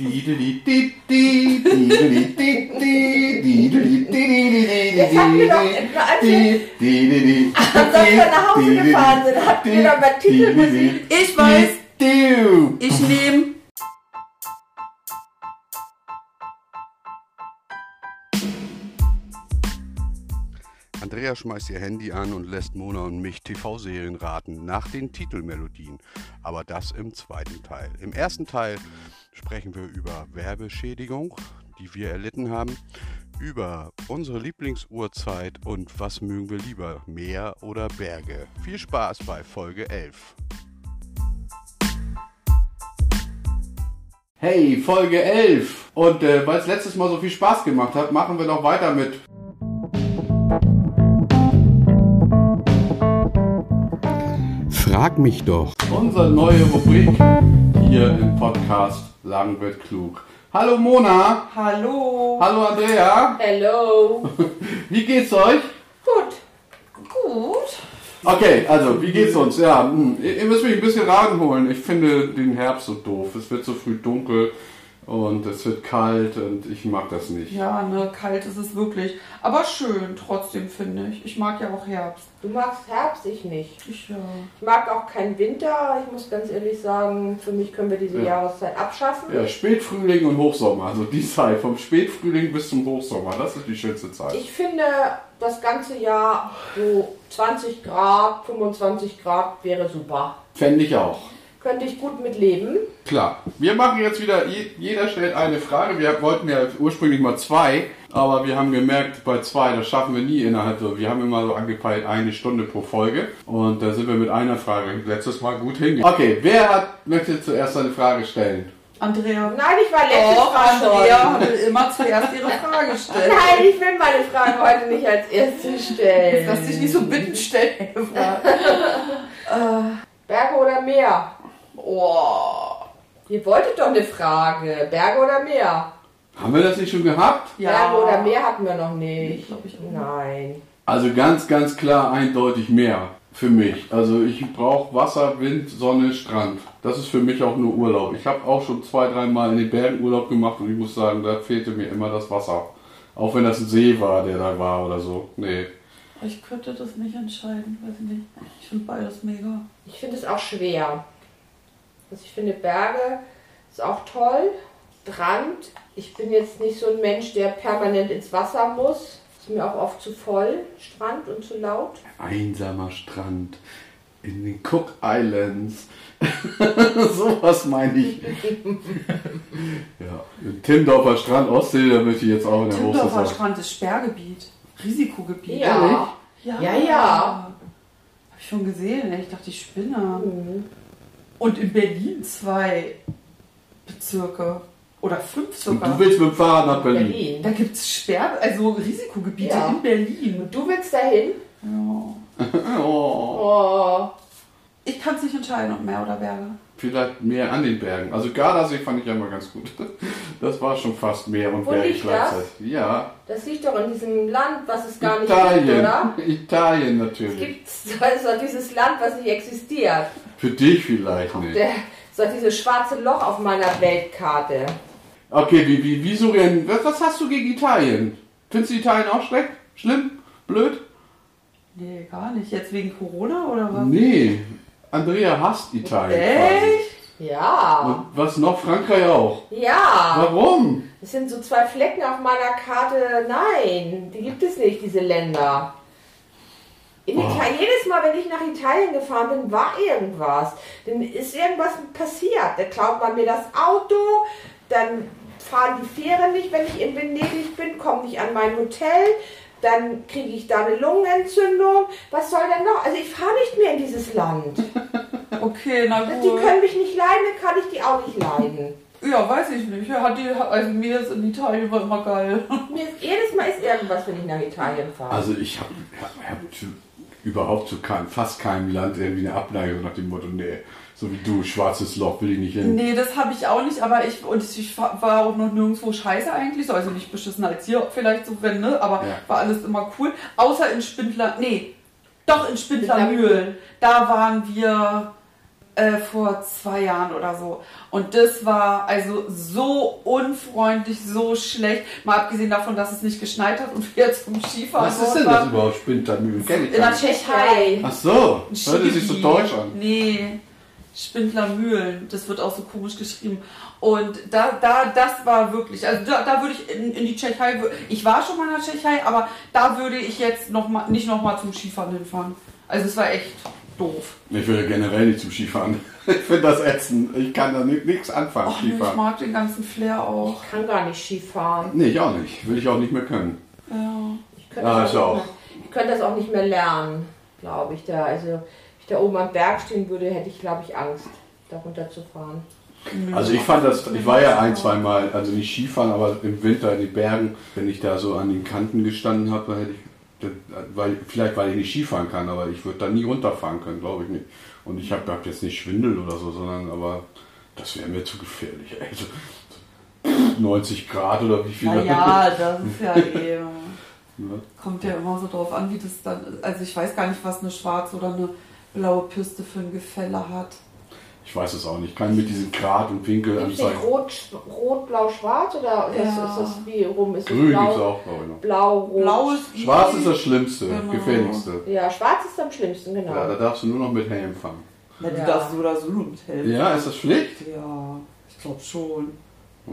Jetzt haben wir doch, als wir am Samstag nach Hause gefahren sind, hatten wir doch bei Titelmusik. Ich weiß, ich nehme. Andrea schmeißt ihr Handy an und lässt Mona und mich TV-Serien raten nach den Titelmelodien. Aber das im zweiten Teil. Im ersten Teil sprechen wir über Werbeschädigung, die wir erlitten haben, über unsere Lieblingsuhrzeit und was mögen wir lieber, Meer oder Berge. Viel Spaß bei Folge 11. Hey, Folge 11. Und äh, weil es letztes Mal so viel Spaß gemacht hat, machen wir noch weiter mit Frag mich doch. Unsere neue Rubrik hier im Podcast Lang wird klug. Hallo Mona. Hallo. Hallo Andrea. Hello. Wie geht's euch? Gut. Gut. Okay, also wie geht's uns? Ja, hm, ihr ihr müsst mich ein bisschen ranholen. Ich finde den Herbst so doof. Es wird so früh dunkel und es wird kalt und ich mag das nicht. Ja, ne, kalt ist es wirklich. Aber schön trotzdem, finde ich. Ich mag ja auch Herbst. Du magst Herbst, ich nicht. Ich, ja. Ich mag auch keinen Winter. Ich muss ganz ehrlich sagen, für mich können wir diese Ja. Jahreszeit abschaffen. Ja, Spätfrühling und Hochsommer, also die Zeit vom Spätfrühling bis zum Hochsommer, das ist die schönste Zeit. Ich finde, das ganze Jahr so 20 Grad, 25 Grad wäre super. Fände ich auch. Könnte ich gut mit leben. Klar. Wir machen jetzt wieder, je- jeder stellt eine Frage. Wir wollten ja ursprünglich mal zwei, aber wir haben gemerkt, bei zwei, das schaffen wir nie innerhalb so. Wir haben immer so angepeilt eine Stunde pro Folge und da sind wir mit einer Frage letztes Mal gut hingegangen. Okay, wer hat, möchte zuerst eine Frage stellen? Andrea. Nein, ich war letztes Doch, Mal Andrea schon. will immer zuerst ihre Frage stellen. Nein, ich will meine Frage heute nicht als erste stellen. Lass dich nicht so bitten stellen. Berge oder Meer? Oh. Ihr wolltet doch eine Frage. Berge oder Meer? Haben wir das nicht schon gehabt? Ja. Berge oder Meer hatten wir noch nicht. Glaub ich. Nein. Also ganz, ganz klar eindeutig mehr für mich. Also ich brauche Wasser, Wind, Sonne, Strand. Das ist für mich auch nur Urlaub. Ich habe auch schon zwei, dreimal in den Bergen Urlaub gemacht und ich muss sagen, da fehlte mir immer das Wasser. Auch wenn das ein See war, der da war oder so. Nee. Ich könnte das nicht entscheiden, weiß ich nicht. Ich finde beides mega. Ich finde es auch schwer. Also ich finde Berge ist auch toll. Strand. Ich bin jetzt nicht so ein Mensch, der permanent ins Wasser muss. Ist mir auch oft zu voll, Strand und zu laut. Einsamer Strand in den Cook Islands. Sowas meine ich. ja, Timdorfer Strand, Ostsee, da möchte ich jetzt auch in der Timdorfer Hochsaison. Strand ist Sperrgebiet. Risikogebiet. Ja. Ja, Ja, ja. Hab ich schon gesehen, ey. ich dachte, ich spinne. Mhm. Und in Berlin zwei Bezirke. Oder fünf Und sogar. du willst mit dem Fahrrad nach Berlin. Berlin. Da gibt es Sperr also Risikogebiete Ja. in Berlin. Und du willst dahin? Ja. Oh. Oh. Ich kann es nicht entscheiden, ob Meer oder Berge. Vielleicht mehr an den Bergen. Also Gardasee fand ich ja mal ganz gut. Das war schon fast Meer und Wo Berge liegt gleichzeitig. Ja, Das liegt doch in diesem Land, was es gar nicht gibt, Italien. oder? Italien Es natürlich. gibt das ist doch dieses Land, was nicht existiert. Für dich vielleicht nicht. Der, ist doch dieses schwarze Loch auf meiner Weltkarte. Okay, wie, wie, wieso denn? Was, was hast du gegen Italien? Findest du Italien auch schlecht? Schlimm? Blöd? Nee, gar nicht. Jetzt wegen Corona oder was? Nee. Andrea hasst Italien. Echt? Ja. quasi. Und was noch? Frankreich auch. Ja. Warum? Es sind so zwei Flecken auf meiner Karte. Nein, die gibt es nicht, diese Länder. In Oh. Italien, jedes Mal, wenn ich nach Italien gefahren bin, war irgendwas. Dann ist irgendwas passiert. Da klaut man mir das Auto, dann fahren die Fähren nicht, wenn ich in Venedig bin, komme nicht an mein Hotel, dann kriege ich da eine Lungenentzündung. Was soll denn noch? Also ich fahre nicht mehr in dieses Land. Okay, na Die gut. können mich nicht leiden, dann kann ich die auch nicht leiden. Ja, weiß ich nicht. Ja, Hat die, also mir ist in Italien war immer geil. Mir ist, jedes Mal ist irgendwas, wenn ich nach Italien fahre. Also ich habe hab, hab zu- überhaupt zu kein, fast keinem Land irgendwie eine Abneigung nach dem Motto, nee, so wie du, schwarzes Loch will ich nicht hin. Nee, das habe ich auch nicht, aber ich und ich war auch noch nirgendwo scheiße eigentlich, so, also nicht beschissener als hier vielleicht so wenn, ne, aber Ja. war alles immer cool, außer in Spindler, nee, doch in Spindlermühlen. Da waren wir Äh, vor zwei Jahren oder so. Und das war also so unfreundlich, so schlecht. Mal abgesehen davon, dass es nicht geschneit hat und wir jetzt zum Skifahren Was ist denn das überhaupt? Spintermühlen? Kenn ich In der. Tschechei. Ach so, hört sich so deutsch an. Nee, Spindlermühlen. Das wird auch so komisch geschrieben. Und da, da, das war wirklich, also da, da würde ich in, in die Tschechei, ich war schon mal in der Tschechei, aber da würde ich jetzt noch mal, nicht nochmal zum Skifahren hinfahren. Also es war echt doof. Ich will generell nicht zum Skifahren. Ich finde das ätzend. Ich kann da nichts anfangen, Ach, nee, ich Skifahren. mag den ganzen Flair auch. Ich kann gar nicht Skifahren. Nee, ich auch nicht. Will ich auch nicht mehr können. Ja. Ich könnte, Ah, das, auch auch. nicht mehr, ich könnte das auch nicht mehr lernen, glaube ich. Da, also, wenn ich da oben am Berg stehen würde, hätte ich, glaube ich, Angst, da runterzufahren. Also ich fand das, ich war ja ein, zwei Mal, also nicht Skifahren, aber im Winter in den Bergen, wenn ich da so an den Kanten gestanden habe, dann hätte ich, weil, vielleicht weil ich nicht Skifahren kann, aber ich würde da nie runterfahren können, glaube ich nicht. Und ich habe hab jetzt nicht Schwindel oder so, sondern aber das wäre mir zu gefährlich. Also, 90 Grad oder wie viel? Naja, das ist ja eh. Ne? Kommt ja immer so drauf an, wie das dann ist. Also ich weiß gar nicht, was eine schwarze oder eine blaue Piste für ein Gefälle hat. Ich weiß es auch nicht. Kann mit diesem Grad und Winkel anzeigen. rot, rot, blau, schwarz oder ist, Ja. das, ist das wie rum? Ist Grün gibt es blau, auch, glaube ich noch. blau, rot? Blau ist Schwarz ist das Schlimmste, Genau. gefährlichste. Ja, schwarz ist am schlimmsten, genau. Ja, da darfst du nur noch mit Helm fahren. Na, du Ja. darfst so oder so nur mit helfen. Ja, ist das Pflicht? Ja, ich glaube schon.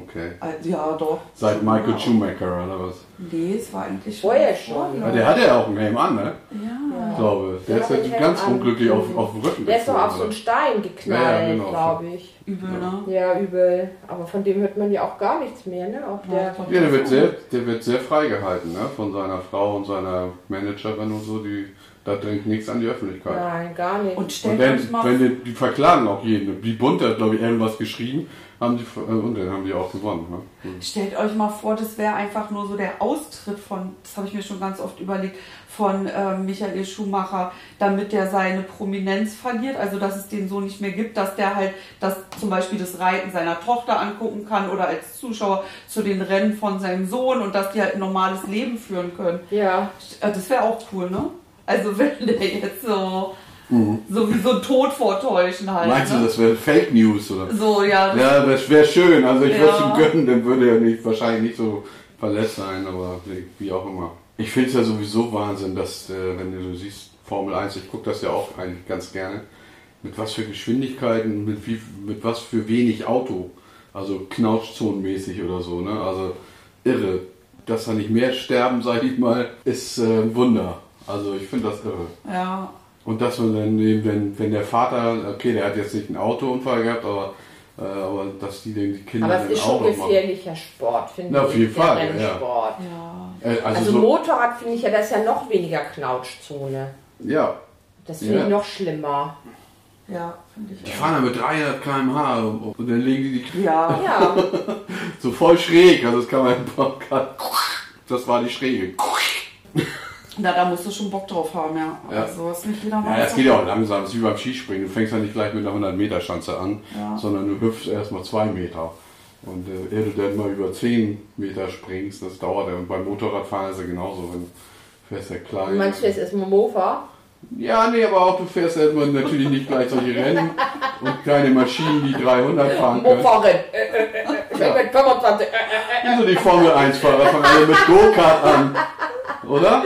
Okay. Äh, Ja, doch. Seit Michael Ja. Schumacher oder was? Nee, es war eigentlich Vorher schon, Ja, der hat ja auch einen Helm an, ne? Ja. Ich glaube. Der Der ist ja ganz an. unglücklich auf, auf dem Rücken. Der ist doch auf so einen? Stein Ja, ja, geknallt, genau. glaube ich. Übel, ne? Ja, übel. Aber von dem hört man ja auch gar nichts mehr, ne? Auch Ja, der, Ja, der wird sehr, der wird sehr freigehalten, ne? Von seiner Frau und seiner Managerin und so, die da dringt nichts an die Öffentlichkeit. Nein, gar nicht. Und Und stellt dann, euch mal wenn die, die verklagen auch jeden. Die Bund hat, glaube ich, irgendwas geschrieben, haben die, äh, und dann haben die auch gewonnen. Ne? Hm. Stellt euch mal vor, das wäre einfach nur so der Austritt von, das habe ich mir schon ganz oft überlegt, von ähm, Michael Schumacher, damit der seine Prominenz verliert, also dass es den so nicht mehr gibt, dass der halt das zum Beispiel das Reiten seiner Tochter angucken kann oder als Zuschauer zu den Rennen von seinem Sohn und dass die halt ein normales Leben führen können. ja, Äh, Das wäre auch cool, ne? Also wenn der jetzt so, Mhm. so wie so ein Tod vortäuschen halt. Meinst du, ne? das wäre Fake News, oder? So, ja. Das, Ja, das wäre schön. Also ich würde es Ja. ihm gönnen, dann würde er nicht, wahrscheinlich nicht so verletzt sein, aber wie- auch immer. Ich finde es ja sowieso Wahnsinn, dass, äh, wenn du siehst, Formel 1, ich gucke das ja auch eigentlich ganz gerne, mit was für Geschwindigkeiten, mit, wie, mit was für wenig Auto, also knautschzonenmäßig oder so, ne? Also irre. Dass da nicht mehr sterben, sage ich mal, ist äh, ein Wunder. Also ich finde das irre. ja. Und dass man dann eben, wenn, wenn der Vater, okay, der hat jetzt nicht einen Autounfall gehabt, aber, äh, aber dass die den die Kinder aber es ist schon noch machen. gefährlicher Sport, finde Na, ich. auf jeden der Fall, ja. Rennsport. Ja. Äh, also, Also, so, Motorrad finde ich ja, das ist ja noch weniger Knautschzone. ja, Das finde Ja. ich noch schlimmer. Ja, finde ich die auch. fahren dann mit 300 km/h und dann legen die die Ja, Ja, so voll schräg, also das kann man das war die Schräge. Na, da musst du schon Bock drauf haben, ja. Ja. Also ist nicht jeder Ja, das geht ja auch langsam, das ist wie beim Skispringen, du fängst ja nicht gleich mit einer 100 Meter Schanze an, Ja. sondern du hüpfst erstmal zwei Meter. Und äh, ehe du dann mal über 10 Meter springst, das dauert ja. Und beim Motorradfahren ist ja genauso, wenn du fährst ja klar. du meinst, jetzt ist Mofa? Ja, nee, aber auch du fährst erstmal natürlich nicht gleich solche Rennen und keine Maschinen, die 300 fahren können. Mofa-Rennen. Ich bin mit 25. Äh, äh, Also die Formel 1-Fahrer fangen alle mit Go-Kart an, oder?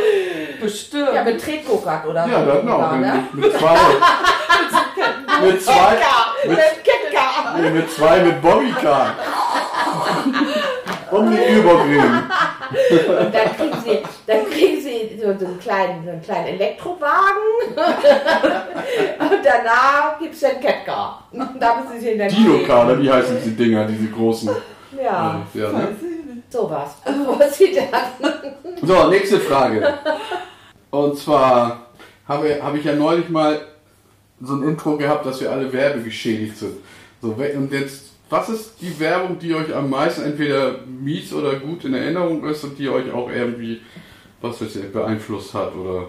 Bestimmt. Ja, mit Tretgokart oder Ja, so. das noch. Ja, ne? Mit, mit zwei. mit zwei. Mit Ketka. Nee, mit zwei mit Bobbycar. Um die Übergrillen. Und dann kriegen sie, dann kriegen sie so, so, einen kleinen, so einen kleinen Elektrowagen. Und danach gibt es den Ketka. Und da müssen sie in der Dino-Car, wie heißen diese Dinger, diese großen? Ja, Äh, ja, ne? Sowas. Bevor sie dann. So, nächste Frage. Und zwar habe, habe ich ja neulich mal so ein Intro gehabt, dass wir alle werbegeschädigt sind. So, und jetzt, was ist die Werbung, die euch am meisten entweder mies oder gut in Erinnerung ist und die euch auch irgendwie, was weiß ich, beeinflusst hat oder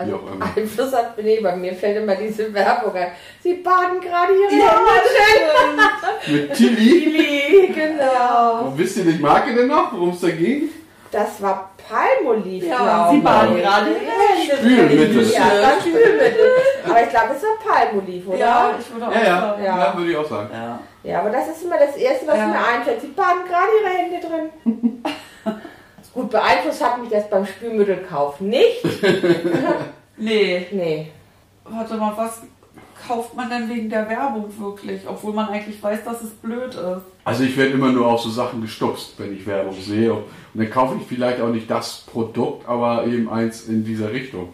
Also? Einfluss hat nee, bei mir fällt immer diese Werbung ein. Sie baden gerade ihre Hände Mit Tilly? Chili, genau. Und wisst ihr die Marke denn noch, worum es da ging? Das war Palmolive, Ja, glaube Sie baden gerade Ja, Spülmittel. Ja, das Spülmittel. Aber ich glaube, es war Palmolive, oder? Ja, ich würde auch Ja, ja, sagen. ja. würde ich auch sagen. Ja. Ja, aber das ist immer das Erste, was Ja. mir einfällt. Sie baden gerade ihre Hände drin. Gut, beeinflusst hat mich das beim Spülmittelkauf nicht. Nee, Nee. warte mal, was kauft man denn wegen der Werbung wirklich? Obwohl man eigentlich weiß, dass es blöd ist. Also ich werde immer nur auf so Sachen gestupst, wenn ich Werbung sehe. Und dann kaufe ich vielleicht auch nicht das Produkt, aber eben eins in dieser Richtung.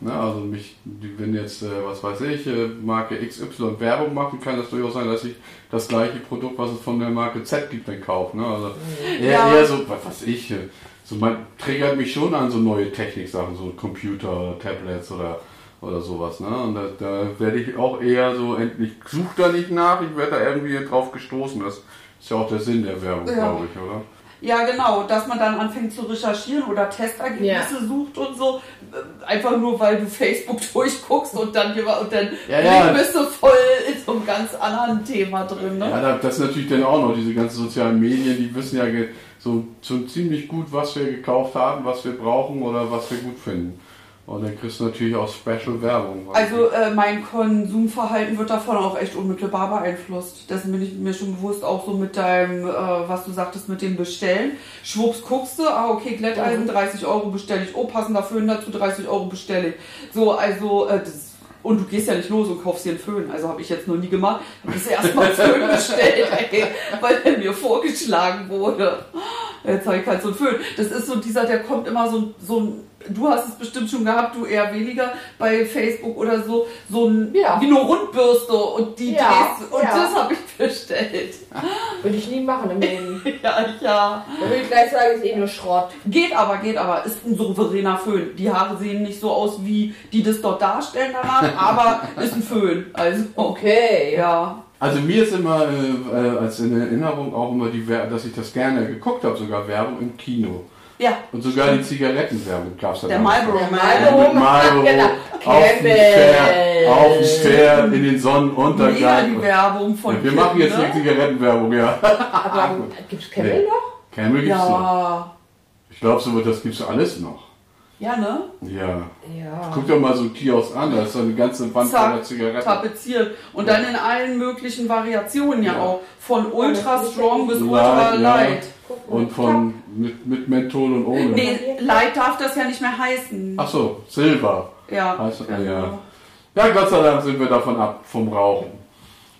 Ne, also mich, wenn jetzt, äh, was weiß ich, äh, Marke XY Werbung machen, kann das durchaus sein, dass ich das gleiche Produkt, was es von der Marke Z gibt, dann kaufe. Ne? Also eher, Ja. eher so, was weiß ich, äh, so man triggert mich schon an so neue Techniksachen, so Computer, Tablets oder oder sowas, ne? Und da, da werde ich auch eher so, endlich suche da nicht nach, ich werde da irgendwie drauf gestoßen. Das ist ja auch der Sinn der Werbung, Ja. glaube ich, oder? Ja, genau, dass man dann anfängt zu recherchieren oder Testergebnisse sucht und so. Äh, Einfach nur, weil du Facebook durchguckst und dann, und dann Ja, ja. bist du voll in so einem ganz anderen Thema drin. Ne? Ja, da- das ist natürlich dann auch noch, diese ganzen sozialen Medien, die wissen ja so, so ziemlich gut, was wir gekauft haben, was wir brauchen oder was wir gut finden. Und dann kriegst du natürlich auch Special-Werbung. Also äh, mein Konsumverhalten wird davon auch echt unmittelbar beeinflusst. Dessen bin ich mir schon bewusst, auch so mit deinem, äh, was du sagtest, mit dem Bestellen. Schwupps guckst du, ah okay, Glätteisen, 30 Euro bestelle ich, oh passender Föhn dazu, 30 Euro bestelle ich. So, also äh, das und du gehst ja nicht los und kaufst dir einen Föhn. Also habe ich jetzt noch nie gemacht. Ich habe das erstmal Föhn bestellt, ey, weil er mir vorgeschlagen wurde. Jetzt habe ich keinen so einen Föhn. Das ist so dieser, der kommt immer so, so ein, du hast es bestimmt schon gehabt, du eher weniger bei Facebook oder so, so ein, Ja. wie eine Rundbürste und die Ja, drehst, und ja. das habe ich bestellt. Würde ich nie machen im Leben. Ja, ja. Da würde ich gleich sagen, ist eh nur Schrott. Geht aber, geht aber. Ist ein souveräner Föhn. Die Haare sehen nicht so aus, wie die das dort darstellen danach, aber ist ein Föhn. Also, Okay. ja. Also mir ist immer äh, äh, als in Erinnerung auch immer die Wer dass ich das gerne geguckt habe, sogar Werbung im Kino. Ja, Und sogar die Zigarettenwerbung gab es da der. Marlboro Der. Marlboro Mit Marlboro Genau. auf dem. Pferd, auf dem Pferd, in den Mega Sonnenuntergang. die Werbung von Ja, wir machen jetzt Kind, eine Zigarettenwerbung, ja. Aber gibt's Camel Nee. noch? Camel gibt's noch. Ja. Ich glaube, so das gibt's alles noch. Ja, ne? Ja. Ja. Guck doch mal so ein Kiosk an, da ist so eine ganze Wand voller Zigaretten. tapeziert. Und dann in allen möglichen Variationen ja, Ja. auch. Von ultra strong bis Light, ultra ja. light. Und von mit, mit Menthol und ohne. Nee, light darf das ja nicht mehr heißen. Ach so, Silber. Ja. Heißt, genau. ja. ja, Gott sei Dank sind wir davon ab, vom Rauchen.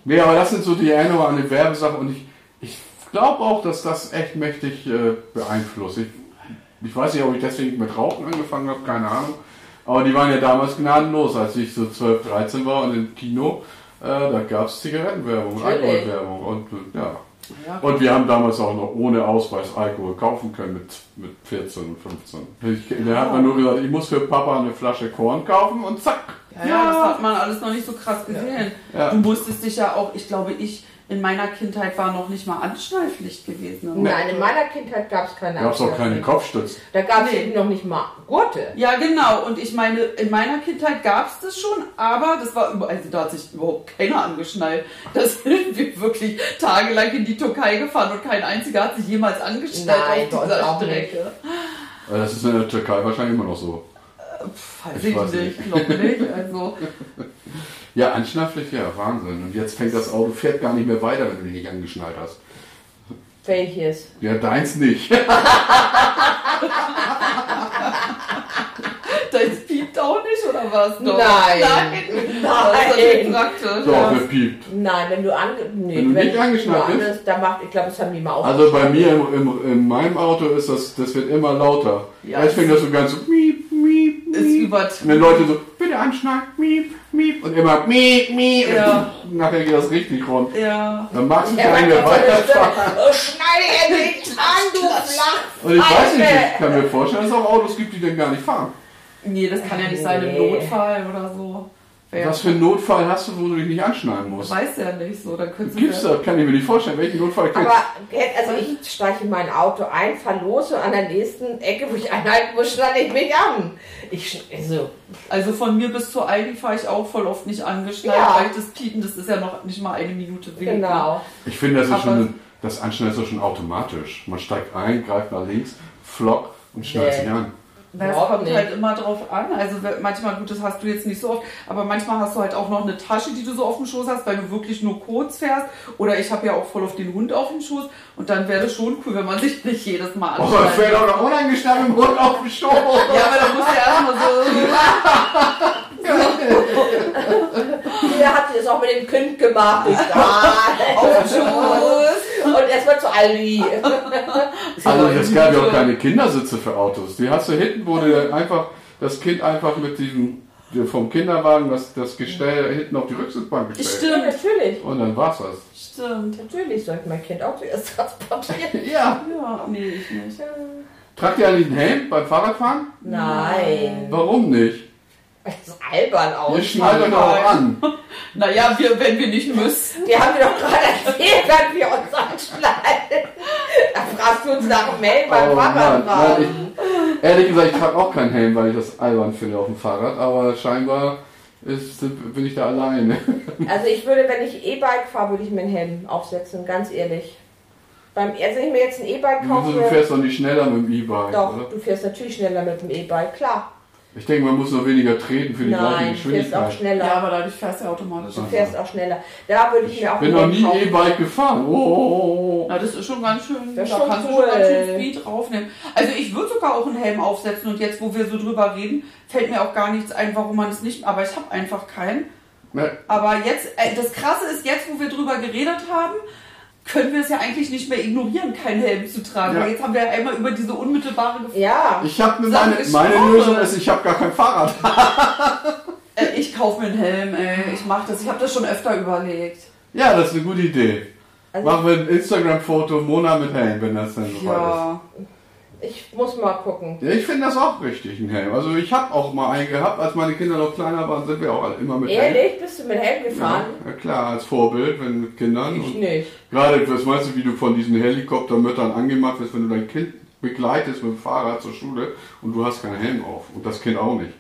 Nee, aber das sind so die Erinnerungen an die Werbesache und ich, ich glaube auch, dass das echt mächtig äh, beeinflusst. Ich, ich weiß nicht, ob ich deswegen mit Rauchen angefangen habe, keine Ahnung. Aber die waren ja damals gnadenlos, als ich so 12, 13 war und im Kino, äh, da gab es Zigarettenwerbung. Alkoholwerbung und äh, ja. Und wir haben damals auch noch ohne Ausweis Alkohol kaufen können mit, mit 14 und 15. Ich, da hat man nur gesagt, ich muss für Papa eine Flasche Korn kaufen und zack. Ja, ja, das hat man alles noch nicht so krass gesehen. Du musstest dich ja auch, ich glaube, ich in meiner Kindheit war noch nicht mal Anschnallpflicht gewesen. Nein, in meiner Kindheit gab es keine Da gab es auch keine. Kopfstütze. Da gab es Nee. eben noch nicht mal Gurte. Ja, genau. Und ich meine, in meiner Kindheit gab es das schon, aber das war über, also da hat sich überhaupt keiner angeschnallt. Da sind wir wirklich tagelang in die Türkei gefahren und kein einziger hat sich jemals angeschnallt Nein, auf dieser auch Strecke. Äh, Das ist in der Türkei wahrscheinlich immer noch so. Pff, weiß Ich ich, weiß nicht, nicht. glaube nicht. Also, Ja, Anschnallpflicht, ja, Wahnsinn. Und jetzt fängt das Auto, fährt gar nicht mehr weiter, wenn du dich nicht angeschnallt hast. Welches? Ja, deins nicht. das piept auch nicht, oder was? Doch. Nein. Nein. Nein. praktisch. So, ja. wer piept. Nein, wenn du ange... Nee, Wenn du nicht angeschnallt bist? woanders, Da macht, ich glaube, das haben die mal auch. Also bei mir im, im, in meinem Auto ist das, das wird immer lauter. Ja. Jetzt fängt das so ganz so miep. übertrieben. Und dann Leute so, bitte anschnallen, miep, miep. Und immer miep, miep. Ja. Und nachher geht das richtig rund. Ja. Dann magst du so eine weiterfahren. Oh, schneide endlich an, du Flach. Und ich weiß nicht, ich kann mir vorstellen, dass es auch Autos gibt, die dann gar nicht fahren. Nee, das kann ja nicht sein im. Notfall oder so. Wer- Was für einen Notfall hast du, wo du dich nicht anschnallen musst? Weiß ja nicht so. Dann könntest Gibt's du das? Kann ich mir nicht vorstellen. Welchen Notfall kriegst Aber also ich steige in mein Auto ein, verlose und an der nächsten Ecke, wo ich einhalten muss, schnalle ich mich an. Ich also, Also von mir bis zur Aldi fahre ich auch voll oft nicht angeschnallt, Ja. weil das Piepen, das ist ja noch nicht mal eine Minute Weg. ne? genau. Ich finde, das ist Aber- schon, das Anschnallen ist doch schon automatisch. Man steigt ein, greift nach links, flock, Und schnallt sich Nee. an. Na, Es kommt nicht. halt immer drauf an. Also manchmal, gut, das hast du jetzt nicht so oft, aber manchmal hast du halt auch noch eine Tasche, die du so auf dem Schoß hast, weil du wirklich nur kurz fährst. Oder ich habe ja auch voll auf den Hund auf dem Schoß. Und dann wäre das schon cool, wenn man sich nicht jedes Mal Oh, das anschnallt. fällt auch noch unangeschnallt im Hund auf den Schoß. Ja, aber dann musst du erstmal so Jeder hat das auch mit dem Kind gemacht. Auf dem Schoß. Erstmal zu Aldi. Also es gab ja auch keine Kindersitze für Autos. Die hast du hinten, wo du einfach das Kind einfach mit diesem vom Kinderwagen das, das Gestell hinten auf die Rücksitzbank gestellt. Stimmt, natürlich. Und dann war's das. stimmt. Natürlich sollte mein Kind auch zuerst transportieren. Ja. Ja, nee, ich nicht. Tragt ihr eigentlich einen Helm beim Fahrradfahren? Nein. Warum nicht? Das ist albern aus. Schnallt euch doch auch an. Naja, wir, wenn wir nicht müssen. Die haben wir doch gerade erzählt, dass wir uns anschneiden. Da fragst du uns nach dem Mail beim Oh nein, ich, ehrlich gesagt, ich trage auch keinen Helm, weil ich das albern finde auf dem Fahrrad, aber scheinbar ist, bin ich da alleine. Also ich würde, wenn ich E-Bike fahre, würde ich mir einen Helm aufsetzen, ganz ehrlich. Beim, also wenn ich mir jetzt ein E-Bike Wieso, kaufe, du fährst doch nicht schneller mit dem E-Bike, doch, oder? du fährst natürlich schneller mit dem E-Bike, klar. Ich denke, man muss noch weniger treten für die gleiche Nein, du fährst auch Geschwindigkeit. schneller. Ja, aber dadurch fährst du ja automatisch. Du fährst auch schneller. Da würde ich Ich mir auch bin noch nie. E-Bike gefahren. Oh. Na, das ist schon ganz schön. Das ist da schon kannst cool. du schon ganz schön Speed draufnehmen. Also ich würde sogar auch einen Helm aufsetzen und jetzt, wo wir so drüber reden, fällt mir auch gar nichts ein, warum man es nicht. Aber ich habe einfach keinen. Ne, Aber jetzt, äh, das Krasse ist, jetzt, wo wir drüber geredet haben, können wir es ja eigentlich nicht mehr ignorieren, keinen Helm zu tragen. Ja. Weil jetzt haben wir ja einmal über diese unmittelbare Gefahr. Ja, Ich habe meine, meine. Lösung ist, ich habe gar kein Fahrrad. Äh, ich kaufe mir einen Helm, ey. Ich mache das. Ich habe das schon öfter überlegt. Ja, das ist eine gute Idee. also Machen wir ein Instagram-Foto Mona mit Helm, wenn das dann so weit Ja. Ich muss mal gucken. Ja, ich finde das auch richtig, ein Helm. Also ich habe auch mal einen gehabt, als meine Kinder noch kleiner waren, sind wir auch alle immer mit Helm. Ehrlich, bist du mit Helm Ja, gefahren? ja klar, als Vorbild, wenn mit Kindern. Ich nicht. gerade, was meinst du, wie du von diesen Helikoptermüttern angemacht wirst, wenn du dein Kind begleitest mit dem Fahrrad zur Schule und du hast keinen Helm auf und das Kind auch nicht.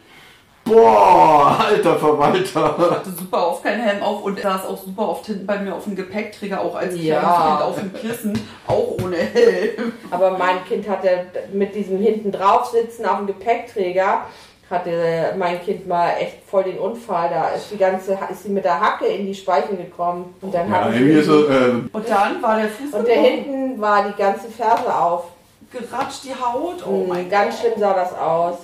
Boah, alter Verwalter. hatte super oft keinen Helm auf und saß auch super oft hinten bei mir auf dem Gepäckträger, auch als Ja. Kind auf dem Kissen, auch ohne Helm. Aber mein Kind hatte mit diesem hinten drauf sitzen auf dem Gepäckträger, hatte mein Kind mal echt voll den Unfall. Da ist die ganze, ist sie mit der Hacke in die Speichen gekommen. Und dann Ja, irgendwie so, äh, Und dann war der Fuß und der hinten war die ganze Ferse auf. geratscht, die Haut. Oh mein Mm, Ganz Gott. schlimm sah das aus.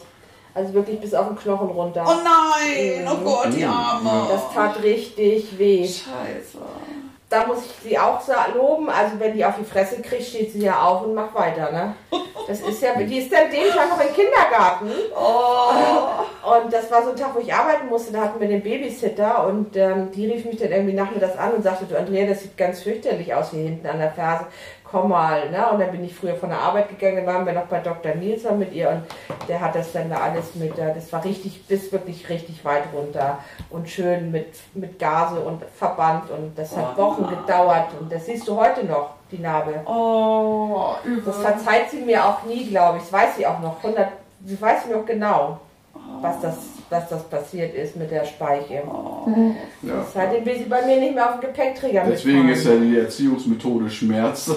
Also wirklich bis auf den Knochen runter. Oh nein, oh Gott, die Arme. Das tat richtig weh. Scheiße. Da muss ich sie auch loben. Also wenn die auf die Fresse kriegt, steht sie ja auf und macht weiter. Ne? Das ist ja, die ist dann den Tag noch im Kindergarten. Oh. Und das war so ein Tag, wo ich arbeiten musste. Da hatten wir den Babysitter und ähm, die rief mich dann irgendwie nachmittags an und sagte, du Andrea, das sieht ganz fürchterlich aus hier hinten an der Ferse. Komm mal. Ne? Und dann bin ich früher von der Arbeit gegangen, waren wir noch bei Dr. Nielsen mit ihr und der hat das dann da alles mit, äh, das war richtig, bis wirklich richtig weit runter und schön mit, mit Gase und Verband und das hat Oh, Wochen gedauert und das siehst du heute noch, die Narbe. Oh, übel. Das verzeiht sie mir auch nie, glaube ich. Das weiß sie auch noch. 100, sie weiß noch genau, was das, was das passiert ist mit der Speiche. ja. Seitdem will sie bei mir nicht mehr auf dem Gepäckträger Deswegen ist ja mitfahren. die Erziehungsmethode Schmerz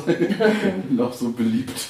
noch so beliebt.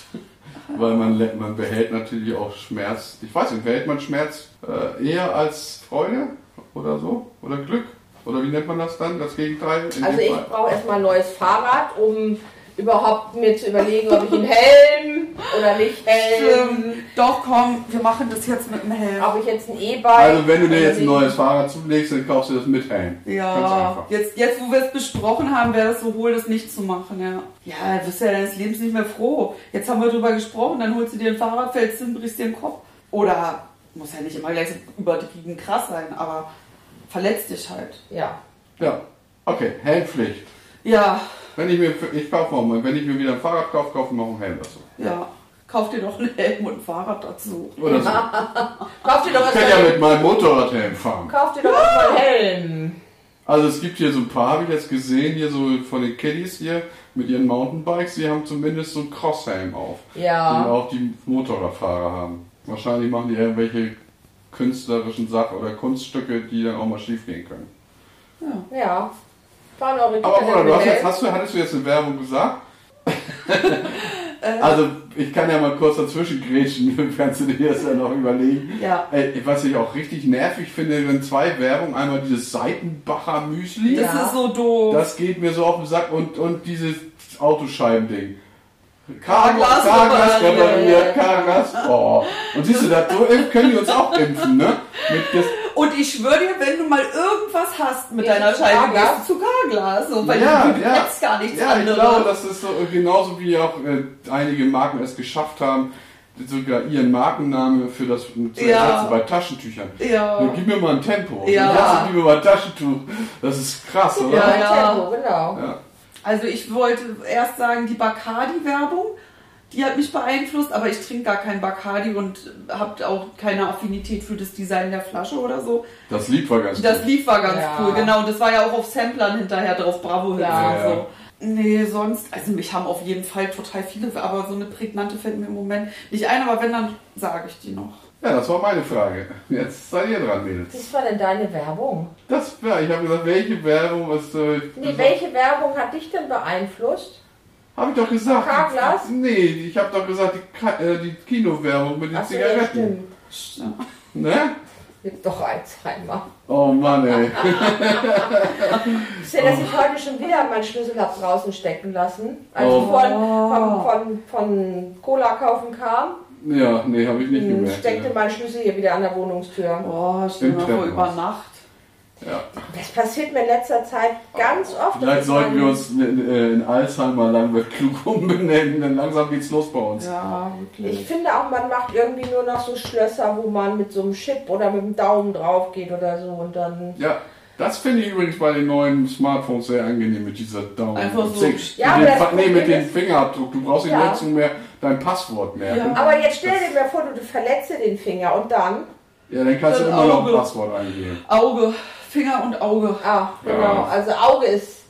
Weil man, man behält natürlich auch Schmerz. Ich weiß nicht, behält man Schmerz äh, eher als Freude oder so? Oder Glück? Oder wie nennt man das dann? Das Gegenteil? Also ich brauche erstmal ein neues Fahrrad, um überhaupt mir zu überlegen, ob ich einen Helm oder nicht Helm, Stimmt. Doch, komm, wir machen das jetzt mit dem Helm. ob ich jetzt ein E-Bike. Also wenn du dir jetzt ein neues Fahrrad zulegst, dann kaufst du das mit Helm. Ja, jetzt, jetzt wo wir es besprochen haben, wäre es so wohl, das nicht zu machen, ja. Ja, du wirst ja deines Lebens nicht mehr froh. Jetzt haben wir drüber gesprochen, dann holst du dir ein Fahrrad, fällst hin, brichst dir den Kopf. Oder, muss ja nicht immer gleich so übertrieben krass sein, aber verletzt dich halt. Ja. Ja, okay, Helmpflicht. Ja, Wenn ich mir, ich kaufe mal, wenn ich mir wieder ein Fahrrad kaufe, kaufe ich noch einen Helm dazu. ja. Kauf dir doch einen Helm und ein Fahrrad dazu. Oder so. Kauf dir doch Ich kann ja mit meinem Motorradhelm fahren. kauf dir doch erstmal einen Helm. Also es gibt hier so ein paar, habe ich jetzt gesehen, hier so von den Kiddies hier mit ihren Mountainbikes, die haben zumindest so einen Crosshelm auf. Den Ja. auch die Motorradfahrer haben. Wahrscheinlich machen die irgendwelche künstlerischen Sachen oder Kunststücke, die dann auch mal schief gehen können. Ja. Fahren eure Aber Kinder oder, denn du hast jetzt, hast du, hattest du jetzt eine Werbung gesagt? Also, ich kann ja mal kurz dazwischen grätschen, kannst du dir das ja noch überlegen. Ja. Ey, was ich auch richtig nervig finde, wenn zwei Werbung, einmal dieses Seitenbacher Müsli, Das Ja. ist so doof. das geht mir so auf den Sack und, und dieses Autoscheibending. Carglass repariert. Carglass. Oh. Und siehst du, da können die uns auch impfen, ne? Mit das, Und ich schwöre dir, wenn du mal irgendwas hast mit Gehst deiner du Scheibe, gehst du zu Carglass. So, weil ja, du ja. kennst gar nichts ja, ich anderes. glaube, das ist so genauso wie auch äh, einige Marken es geschafft haben, sogar ihren Markennamen für das zu Ja. ersetzen bei Taschentüchern. ja. Ja, gib mir mal ein Tempo. Ja. Ja. Gib mir mal ein Taschentuch. Das ist krass, oder? Ja, Ja, ja. Tempo, genau. Ja. Also ich wollte erst sagen, die Bacardi-Werbung, die hat mich beeinflusst, aber ich trinke gar kein Bacardi und habe auch keine Affinität für das Design der Flasche oder so. Das Lied war ganz Das gut. Lied war ganz Ja. cool, genau. Und das war ja auch auf Samplern hinterher drauf, Bravo Ja. und Ja, so. Nee, sonst, also mich haben auf jeden Fall total viele, aber so eine prägnante fällt mir im Moment nicht ein, aber wenn, dann sage ich die noch. Ja, das war meine Frage. Jetzt seid ihr dran, Mädels. Was war denn deine Werbung? Das, ja, ich habe gesagt, welche Werbung, was, äh, Nee, welche Werbung hat dich denn beeinflusst? Habe ich doch gesagt. Carglass? Nee, ich habe doch gesagt, die, äh, die Kinowerbung mit den Ach so, ja, Zigaretten. stimmt. ne? Gibt doch Alzheimer. Oh Mann, ey. Ist ja, dass ich heute schon wieder meinen Schlüssel hab draußen stecken lassen. Als Oh. ich von, von, von, von Cola kaufen kam, Ja, nee, habe ich nicht hm, gemerkt. steckte Ja. mein Schlüssel hier wieder an der Wohnungstür. Boah, stell Im dir mal vor, Treppenhaus. über Nacht. Ja. Das passiert mir in letzter Zeit ganz oft. Vielleicht sollten wir uns in, in Alzheimer Langwert klug umbenennen, denn langsam geht's los bei uns. Ja, Ich wirklich. finde auch, man macht irgendwie nur noch so Schlösser, wo man mit so einem Chip oder mit dem Daumen drauf geht oder so und dann. Ja, das finde ich übrigens bei den neuen Smartphones sehr angenehm mit dieser Daumen. Einfach so. Ja, mit dem, nee, mit dem Fingerabdruck. Du brauchst nicht Ja. dazu mehr dein Passwort merken. Ja. Aber jetzt stell dir mal vor, du, du verletzt den Finger und dann. Ja, dann kannst du Dann immer noch ein Auge. Passwort eingeben. Auge, Finger und Auge. Ah, genau. Ja. Also Auge ist.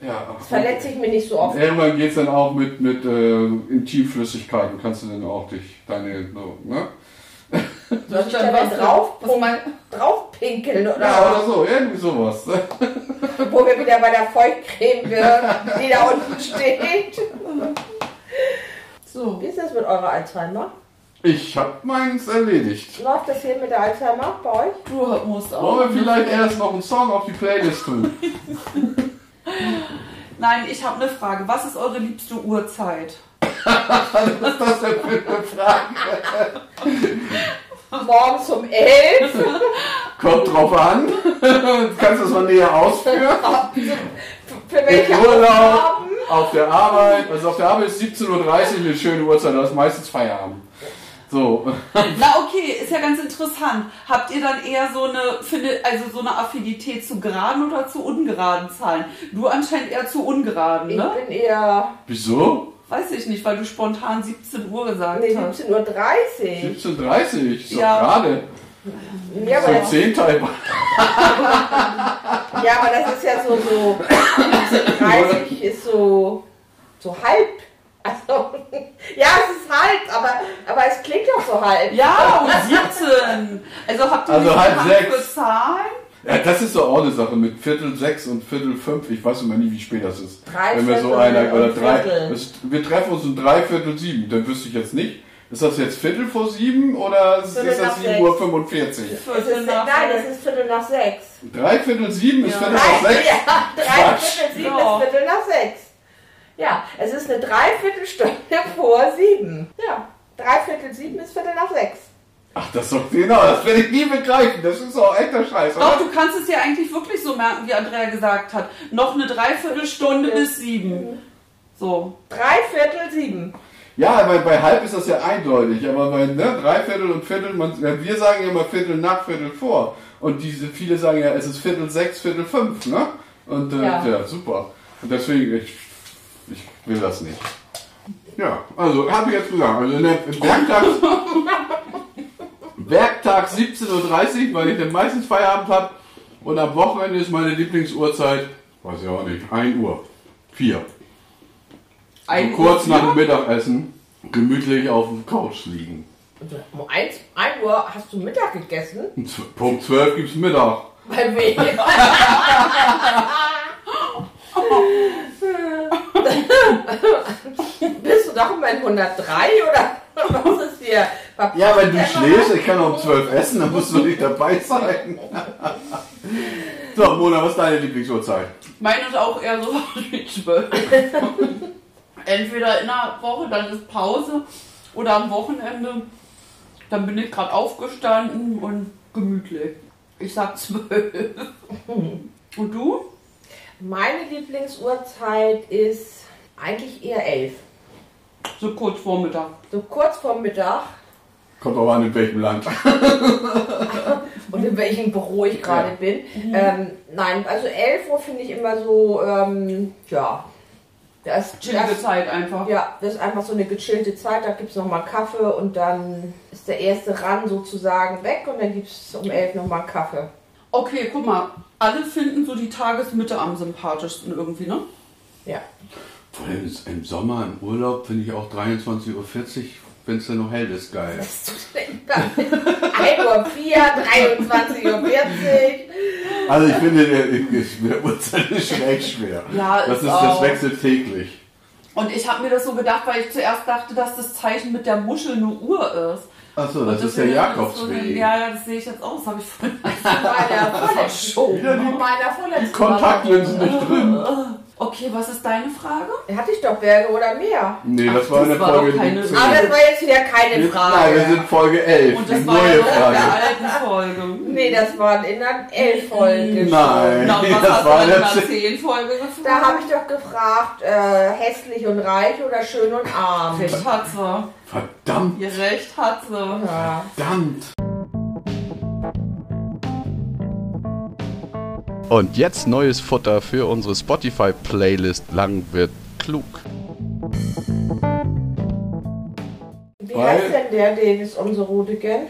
Ja, Das verletze ich mir nicht so oft. Irgendwann geht's dann auch mit, mit äh, Intimflüssigkeiten, kannst du dann auch dich, deine, so, ne? Soll ich da dann drauf, was mein, drauf pinkeln oder, Ja, oder so, irgendwie sowas. ne? wo wir wieder bei der Feuchtcreme wären, die da unten steht. so. Wie ist das mit eurer Alzheimer? Ich hab meins erledigt. Läuft das hier mit der Alzheimer bei euch? Du musst auch. Wollen wir vielleicht erst noch einen Song auf die Playlist tun? Nein, ich habe eine Frage. Was ist eure liebste Uhrzeit? Was ist das denn für eine Frage? Morgens um elf. Kommt drauf an. Kannst du das mal näher ausführen? Für welche Im Urlaub, auf der Arbeit. Also auf der Arbeit ist 17.30 Uhr eine schöne Uhrzeit, da ist meistens Feierabend. So. Na okay, ist ja ganz interessant. Habt ihr dann eher so eine, finde, also so eine Affinität zu geraden oder zu ungeraden Zahlen? Du anscheinend eher zu ungeraden, Ich ne? bin eher Wieso? Weiß ich nicht, weil du spontan 17 Uhr gesagt nee, hast. 17.30 Uhr. 17.30 ist doch Ja. gerade. Ja, aber So das, 10 Teil. ja, aber das ist ja so, so 17.30 ist so, so halb. Also, ja, es ist halb, aber, aber es klingt doch so halb. Ja, um 17. Also habt ihr Also nicht halb sechs. Zahlen? Ja, das ist doch auch eine Sache mit Viertel sechs und Viertel fünf. Ich weiß immer nie, wie spät das ist. Drei Wenn wir so Viertel einer oder drei. Das, wir treffen uns um drei Viertel sieben. Dann wüsste ich jetzt nicht. Ist das jetzt Viertel vor sieben oder ist Viertel ist das nach 7 Uhr 45? Es ist, nein, sechs. es ist Viertel nach sechs. Drei Viertel sieben ist Ja. Viertel nach sechs? ja, drei Quatsch. Viertel sieben Ja. ist Viertel nach sechs. Ja, es ist eine Dreiviertelstunde vor sieben. Ja, Dreiviertel sieben ist Viertel nach sechs. Ach, das ist doch genau, das werde ich nie begreifen. Das ist doch echter Scheiß, Doch, du kannst es ja eigentlich wirklich so merken, wie Andrea gesagt hat. Noch eine Dreiviertelstunde bis sieben. So. Dreiviertel sieben. Ja, bei, bei halb ist das ja eindeutig, aber bei ne, Dreiviertel und Viertel, man, ja, wir sagen ja immer Viertel nach, Viertel vor. Und diese viele sagen ja, es ist Viertel sechs, Viertel fünf, ne? Und äh, ja. Ja. super. Und deswegen, ich will das nicht. Ja, also habe ich jetzt gesagt, also ne, Werktag, Werktag 17.30 Uhr, weil ich dann meistens Feierabend habe. Und am Wochenende ist meine Lieblingsuhrzeit, weiß ich auch nicht, 1 Uhr. 4. Ein So kurz nach dem Mittagessen gemütlich auf dem Couch liegen. Um 1, 1 Uhr hast du Mittag gegessen? Punkt 12 gibt's Mittag. Bei wem? bis, doch immer in 103 oder was ist hier? Verpasst Ja, wenn du schläfst, ich kann um 12 essen, dann musst du nicht dabei sein. So, Mona, was ist deine Lieblingsuhrzeit? Meine ist auch eher so wie 12. Entweder in der Woche, dann ist Pause oder am Wochenende. Dann bin ich gerade aufgestanden und gemütlich. Ich sag 12. Und du? Meine Lieblingsuhrzeit ist eigentlich eher 11. So kurz vor Mittag. So kurz vor Mittag Kommt auch an, in welchem Land. und in welchem Büro ich gerade Ja. bin. Ähm, nein, also 11 Uhr finde ich immer so, ähm, ja. Das, Chillige das, Zeit einfach. ja, das ist einfach so eine gechillte Zeit. Da gibt es nochmal Kaffee und dann ist der erste Ran sozusagen weg und dann gibt es um 11 nochmal Kaffee. Okay, guck mal. Alle finden so die Tagesmitte am sympathischsten irgendwie, ne? Ja. Vor allem im Sommer, im Urlaub, finde ich auch 23.40 Uhr, wenn es dann noch hell ist, geil. Was tut denn da? 1 Uhr 4, 23 Uhr 40. Also ich finde, der, der Uhrzeit ist schon echt schwer. Ja, das, ist ist, auch. das wechselt täglich. Und ich habe mir das so gedacht, weil ich zuerst dachte, dass das Zeichen mit der Muschel eine Uhr ist. Achso, Und das ist der Jakobsweg. Ja, ja, das sehe ich jetzt auch. Das habe ich vorhin. Bei der vorletzten Show. Wieder die Bei meiner vorletzten Kontaktlinsen nicht drin. Okay, was ist deine Frage? Hatte ich doch Berge oder mehr. Nee, das Ach, war das eine war doch Folge keine- 17. Aber das war jetzt wieder keine Frage. Nein, wir sind Folge 11. Und die das war neue ja Frage. der alten Folge. Nee, das waren in der L-Folge. Nein, Na, und was das hast war du denn in der der 10 Folge gefragt? Da habe ich doch gefragt, äh, hässlich und reich oder schön und arm. Recht hat sie. Verdammt, Ihr Recht hat sie. Ja. verdammt. Und jetzt neues Futter für unsere Spotify-Playlist Lang wird klug. Wie Weil- heißt denn der, den ist on the road again?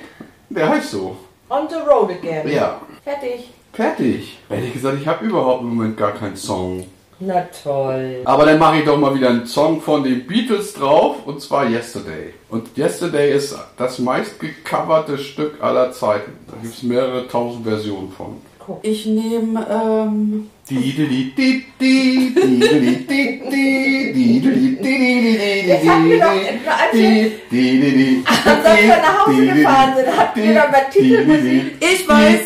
Der heißt so. On the road again. Ja. Fertig. Fertig. Ehrlich gesagt, ich habe überhaupt im Moment gar keinen Song. Na toll. Aber dann mache ich doch mal wieder einen Song von den Beatles drauf und zwar Yesterday. Und Yesterday ist das meistgecoverte Stück aller Zeiten. Da gibt es mehrere tausend Versionen von. Ich nehme, ähm, Jetzt hatten wir doch, als wir nach Hause gefahren sind, hatten wir doch mal Titelmusik. ich weiß,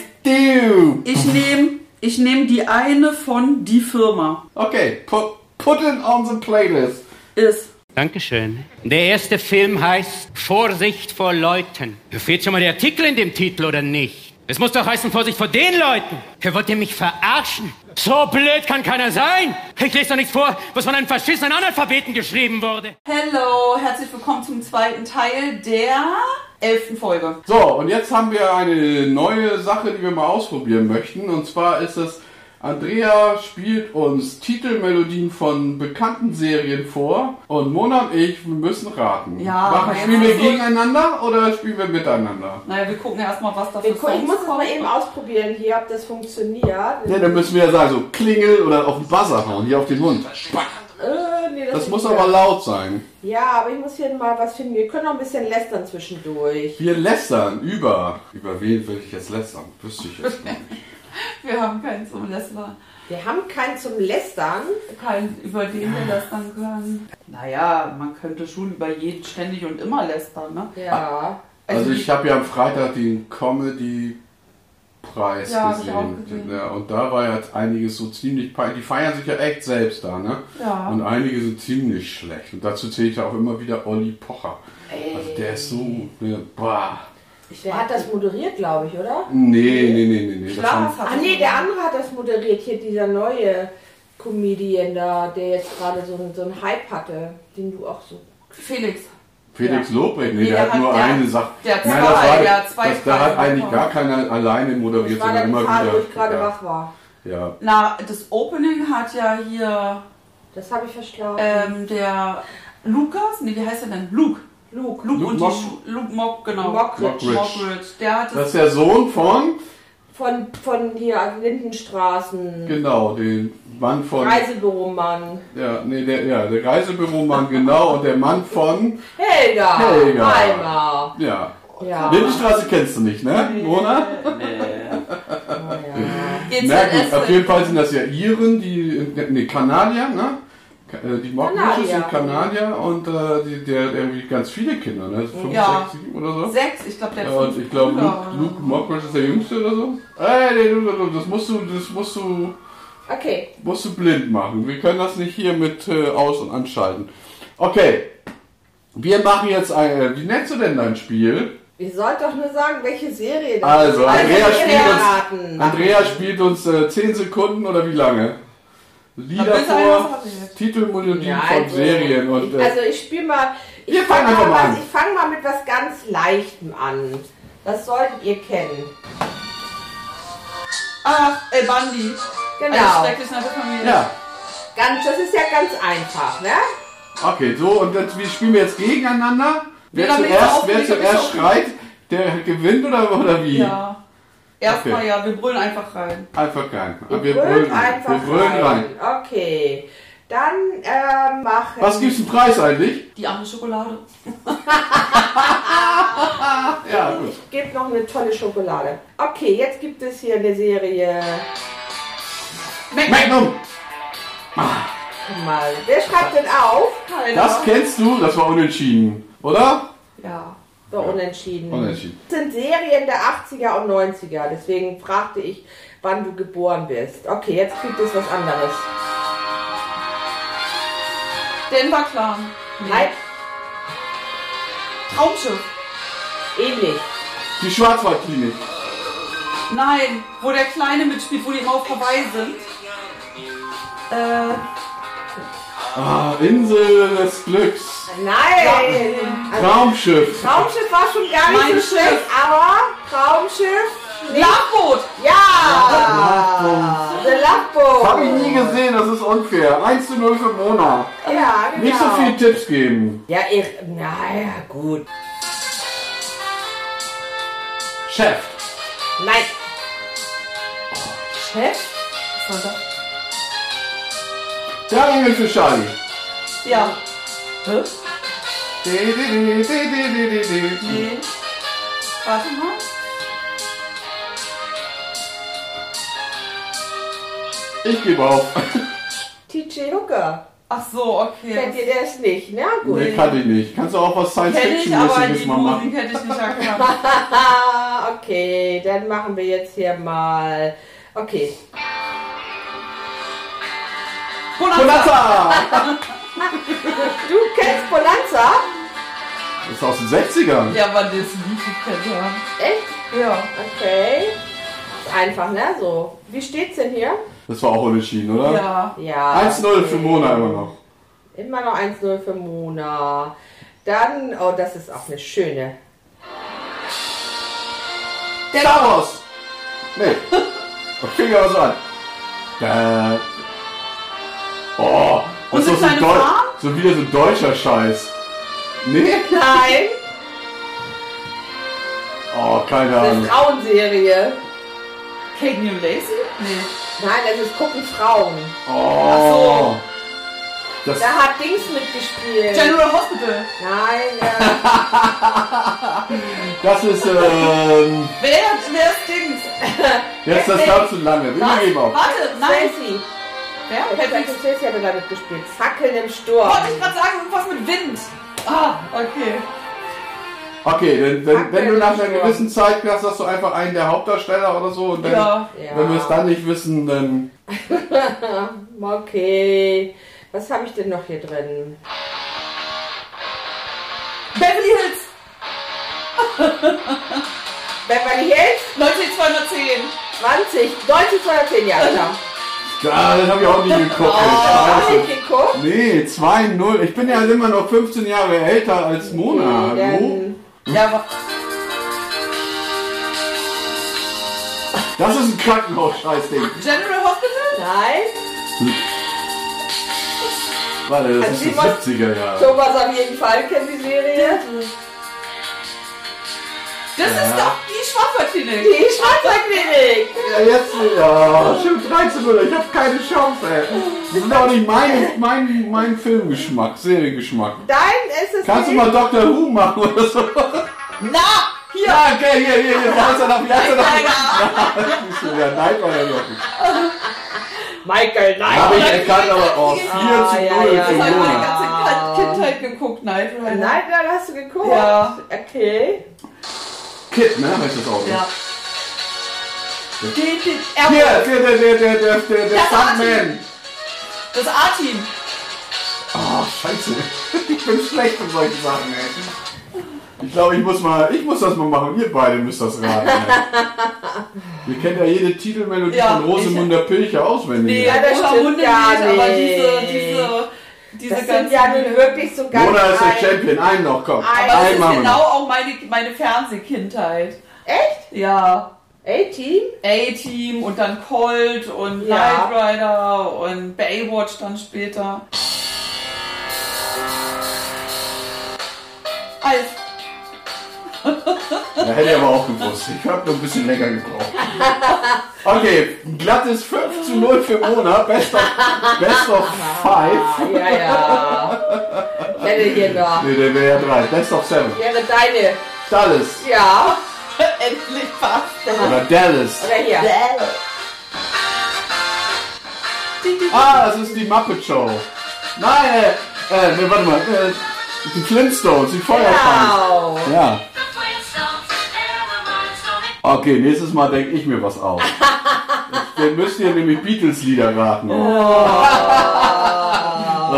ich nehme, ich nehme die eine von Die Firma. Okay, put, put it on the playlist. Ist. Dankeschön. Der erste Film heißt Vorsicht vor Leuten. Fehlt schon mal der Artikel in dem Titel oder nicht? Es muss doch heißen Vorsicht vor den Leuten. Wer wollt ihr mich verarschen? So blöd kann keiner sein. Ich lese doch nichts vor, was von einem verschissenen Analphabeten geschrieben wurde. Hello, herzlich willkommen zum zweiten Teil der elften Folge. So, und jetzt haben wir eine neue Sache, die wir mal ausprobieren möchten. Und zwar ist es, Andrea spielt uns Titelmelodien von bekannten Serien vor. Und Mona und ich, wir müssen raten. Ja, Machen, spielen wir gegeneinander oder spielen wir miteinander? Naja, wir gucken erstmal, was da für gucken- Ich muss es mal eben ausprobieren hier, ob das funktioniert. Ja, dann müssen wir ja sagen, so klingel oder auf den Buzzer hauen, hier auf den Mund. Äh, nee, Das ist muss aber laut sein. Ja, aber ich muss hier mal was finden. Wir können noch ein bisschen lästern zwischendurch. Wir lästern über. Über wen will ich jetzt lästern? Wüsste ich jetzt nicht. Wir haben keinen zum Lästern. Wir haben keinen zum Lästern. Keinen, über den wir lästern können. Naja, man könnte schon über jeden ständig und immer lästern, ne? Ja. Also ich habe ja am Freitag den Comedy Preis Ja, gesehen. gesehen. Ja, und da war ja einiges so ziemlich peinlich. Die feiern sich ja echt selbst da, ne? Ja. Und einige sind ziemlich schlecht. Und dazu zähle ich ja auch immer wieder Olli Pocher. Also der ist so. Ne, boah. Der hat das moderiert, glaube ich, oder? Nee, nee, nee, nee, nee. Das Klar, haben, Ach nee, der andere hat das moderiert. Hier dieser neue Comedian da, der jetzt gerade so, einen- so einen Hype hatte, den du auch so. Felix. Felix Lobrecht, nee, Nee, der, der hat hat- nur der eine Sache. der hat Nein, zwei, das war, der hat zwei das, da hat Preise eigentlich bekommen. gar keiner alleine moderiert, Das war sondern die immer wieder. wo ich gerade ja, wach war. ja. Na, das Opening hat ja hier Das habe ich verschlafen. ähm, der Lukas, nee, wie heißt er denn? Luke. Luke. Luke, Luke und Mock- die Schu Luke Mock, genau. Mockridge. Mockridge. Der hat Das das, ist der Sohn von, Von, von hier Lindenstraßen. genau, den Mann von. Reisebüromann. Ja, nee, der, ja, der Reisebüromann, genau, und der Mann von, Helga. Helga. Eimer. ja. Ja. Lindenstraße kennst du nicht, ne, Mona? GZSZ. Na gut, auf jeden Fall sind das ja Iren, die, ne, Kanadier, ne? Äh, Die Kanadier. sind Kanadier und äh, die, der hat irgendwie ganz viele Kinder, ne? Fünf, Ja. sechs, sieben oder so. Sechs, ich glaube, der Ja, hat und ich glaube, Luke, Luke. Mockbush ist der Jüngste oder so. Ey, nee, du, du, das musst du, das musst du, Okay. musst du blind machen. Wir können das nicht hier mit äh, aus- und anschalten. Okay. Wir machen jetzt ein, wie nennst du denn dein Spiel? Ihr sollt doch nur sagen, welche Serie das Also, ist. Andrea Serie spielt uns-. Andrea spielt uns äh, 10 Sekunden oder wie lange? Lieder vor. Titelmelodien Ja, von also, Serien und ich, äh, also ich spiele mal. Ich Wir fangen mal, was- an. ich mal mit was ganz Leichtem an. Das solltet ihr kennen. Ach, El Bandi. Genau. Ja. Ganz, das ist ja ganz einfach, ne? Okay, so und jetzt, wir spielen wir jetzt gegeneinander. Wer Ja, zuerst, wer zuerst schreit, der gewinnt oder, oder wie? Ja. Erstmal Okay. ja, wir brüllen einfach rein. Einfach. Ihr wir brüllt brüllen rein. einfach Wir brüllen rein. Okay. Dann äh, machen. Was gibt's einen Preis eigentlich? Die arme Schokolade. Ja, gut. Ich gebe noch eine tolle Schokolade. Okay, jetzt gibt es hier eine Serie. Magnum! Guck mal, wer schreibt denn auf? Keiner. Das kennst du, das war unentschieden, oder? Ja. So unentschieden. Unentschieden. Das sind Serien der 80er und 90er. Deswegen fragte ich, wann du geboren bist. Okay, jetzt gibt es was anderes. Denver Clan. Nee. Nein, Traumschiff. ähnlich. Die Schwarzwaldklinik. Nein, wo der Kleine mitspielt, wo die Hawaii sind. Äh, Ah, Insel des Glücks. Nein! Traumschiff. Traumschiff war schon gar nicht Mein so schlecht, Schiff. aber Traumschiff. Lachboot. Ja! The Habe ich nie gesehen, das ist unfair. 1 zu 0 für Mona. Ja, genau. Nicht so viele Tipps geben. Ja, ich. Naja, gut. Chef. Nein. Chef? Was soll Der Engel für Charlie. Ja. Hä? Di, di, di, di, di, di, di, di. Nee. Warte mal. Ich gebe auf. TJ Hooker. Ach so, Kennt okay. ihr das nicht? Na gut. Nee, kann ich nicht. Kannst du auch was Kenn ich, aber Science-Fiction-mäßiges die mal machen? Musik hätte ich nicht erkannt. Okay, dann machen wir jetzt hier mal. Okay. Bonanza. Bonanza! Du kennst Bonanza? Das ist aus den 60ern. Ja, aber das Lied kennt. Echt? Ja. Okay. Ist einfach, ne? So. Wie steht's denn hier? Das war auch unentschieden, oder? Ja. Ja. 1-0 okay. für Mona immer noch. Immer noch 1-0 für Mona. Dann, oh, das ist auch eine schöne. Star Wars! Nee. Ich fing aber so an. Äh. Oh, das ist so, kleine Deu Farm? so wieder so deutscher Scheiß. Nee? Nein, Oh, keine eine Ahnung. Frauenserie. Kate New Lacey? Nee. Nein, das ist Gucken Frauen. Oh. Das, Da hat Dings mitgespielt. General Hospital. Nein, äh, das ist, ähm, Wer, wer ist Dings? jetzt das dauert zu lange. Wir geben auf. Warte, nein. Stacy. Wer? Patrick. Swayze hat da mitgespielt. Fackeln im Sturm. Wollte ich gerade sagen, irgendwas mit Wind. Ah, okay. Okay, wenn, wenn, wenn du nach einer gewissen Zeit hast, hast du einfach einen der Hauptdarsteller oder so und dann, Ja. Ja. wenn wir es dann nicht wissen, dann. Okay. Was habe ich denn noch hier drin? Beverly Hills. Beverly Hills 19210. 20, 90, 210 Jahre lang. Ja, das habe ich auch nie geguckt. Scheiße. ich geguckt? Nee, 2-0. Ich bin ja immer noch 15 Jahre älter als Mona. Hallo? dann- Ja, aber Das ist ein Krankenhaus-Scheißding. General Hospital? Nein. Warte, das Also ist die die was- 70er Jahre. Thomas auf jeden Fall kennt die Serie. Das ist doch die Schwarzwaldklinik. Die Schwarzwaldklinik. Ja, jetzt, ja, stimmt, 13 0 Ich habe keine Chance, ey. Das ist auch nicht mein, mein, mein Filmgeschmack, Seriengeschmack. Dein ist es Kannst du mal Dr. Who machen oder so? Na, hier. Ja, okay, hier, hier, hier, wie heißt er noch, wie heißt er noch? Ja, ja, nein, er noch nicht. Michael, nein. Habe ich erkannt, aber oh, 4 Ah, zu ja, 0 ja, für Das ja. habe ich meine ganze Kindheit geguckt, Knight Rider. Nein, da hast du geguckt. Ja. Okay. Kid, ne? Heißt das auch. ne? Ja. Den, den, Hier, Airwolf. der, der, der, der, der, der, der Der Stuntman. Das A-Team. Oh, scheiße. Ich bin schlecht in solchen Sachen, ey. Ich glaube, ich muss mal, ich muss das mal machen. Ihr beide müsst das raten. ey. Ihr kennt ja jede Titelmelodie Ja, von Rosemunder Pilcher auswendig. Nee, Ja, das Rosa stimmt Munde gar nicht, aber diese, diese, diese Das sind ja nun wirklich so ganz Mona ist der Champion. Einen noch, komm. Ein- aber das ist genau noch. auch meine, meine Fernsehkindheit. Echt? Ja. A-Team? A-Team und dann Colt und Ja. Knight Rider und Baywatch dann später. Alles. Da hätte ich aber auch gewusst. Ich habe nur ein bisschen länger gebraucht. Okay, ein glattes 5 zu 0 für Mona. Best of, best of 5. Ah, ja, ja. Ich hätte hier noch. Nee, der wäre ja 3. Best of 7. Wäre deine. Dallas. Ja. Endlich fast. Oder Dallas. Oder hier. Ah, das ist die Muppet Show. Nein, äh, äh, nee, warte mal. Äh, die Flintstones, die Feuerfans. Genau. Ja. Okay, nächstes Mal denke ich mir was aus. Dann müsst ihr nämlich Beatles-Lieder raten. Äh,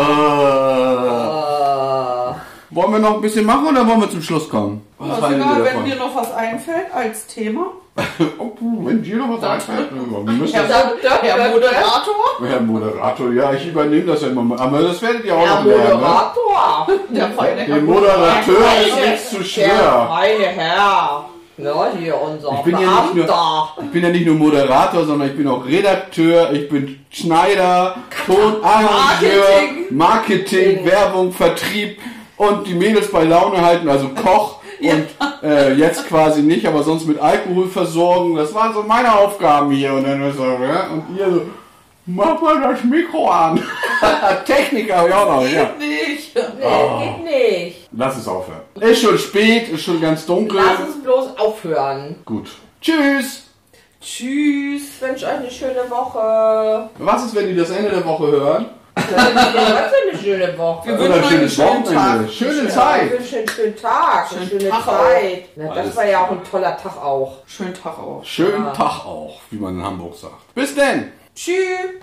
wollen wir noch ein bisschen machen oder wollen wir zum Schluss kommen? Was Also, wenn davon? dir noch was einfällt als Thema. Oh, puh, wenn dir noch was einfällt, wir müssen Herr, das, Mod Herr Moderator. Herr Moderator, ja, ich übernehme das ja immer mal. Aber das werdet ihr auch Herr noch lernen. Ne? Moderator. Der feine Herr Den Moderateur ist nichts zu Der schwer. feine Herr. Ja, hier unser Ich bin ja nicht nur-. Ich bin ja nicht nur Moderator, sondern ich bin auch Redakteur, ich bin Schneider, Tonarrangeur, Marketing. Marketing, Werbung, Vertrieb und die Mädels bei Laune halten, also Koch und äh, jetzt quasi nicht, aber sonst mit Alkohol versorgen. Das waren so meine Aufgaben hier und dann so, ja, und ihr so, mach mal das Mikro an. Techniker habe ich auch noch, ja. Nicht. Nee, geht nicht. Lass es aufhören. Ist schon spät, ist schon ganz dunkel. Lass uns bloß aufhören. Gut. Tschüss. Tschüss. Ich wünsche euch eine schöne Woche. Was ist, wenn die das Ende der Woche hören? Was für eine schöne Woche. Wir wünschen euch einen schönen. Tag. Schöne Ja, Zeit. ich wünsche einen schönen Tag, eine Schönen schöne Tag. Zeit. Na, das Alles war ja auch ein toller Tag auch. Schönen Tag auch. Schönen Tag auch, wie man in Hamburg sagt. Bis denn. Tschüss.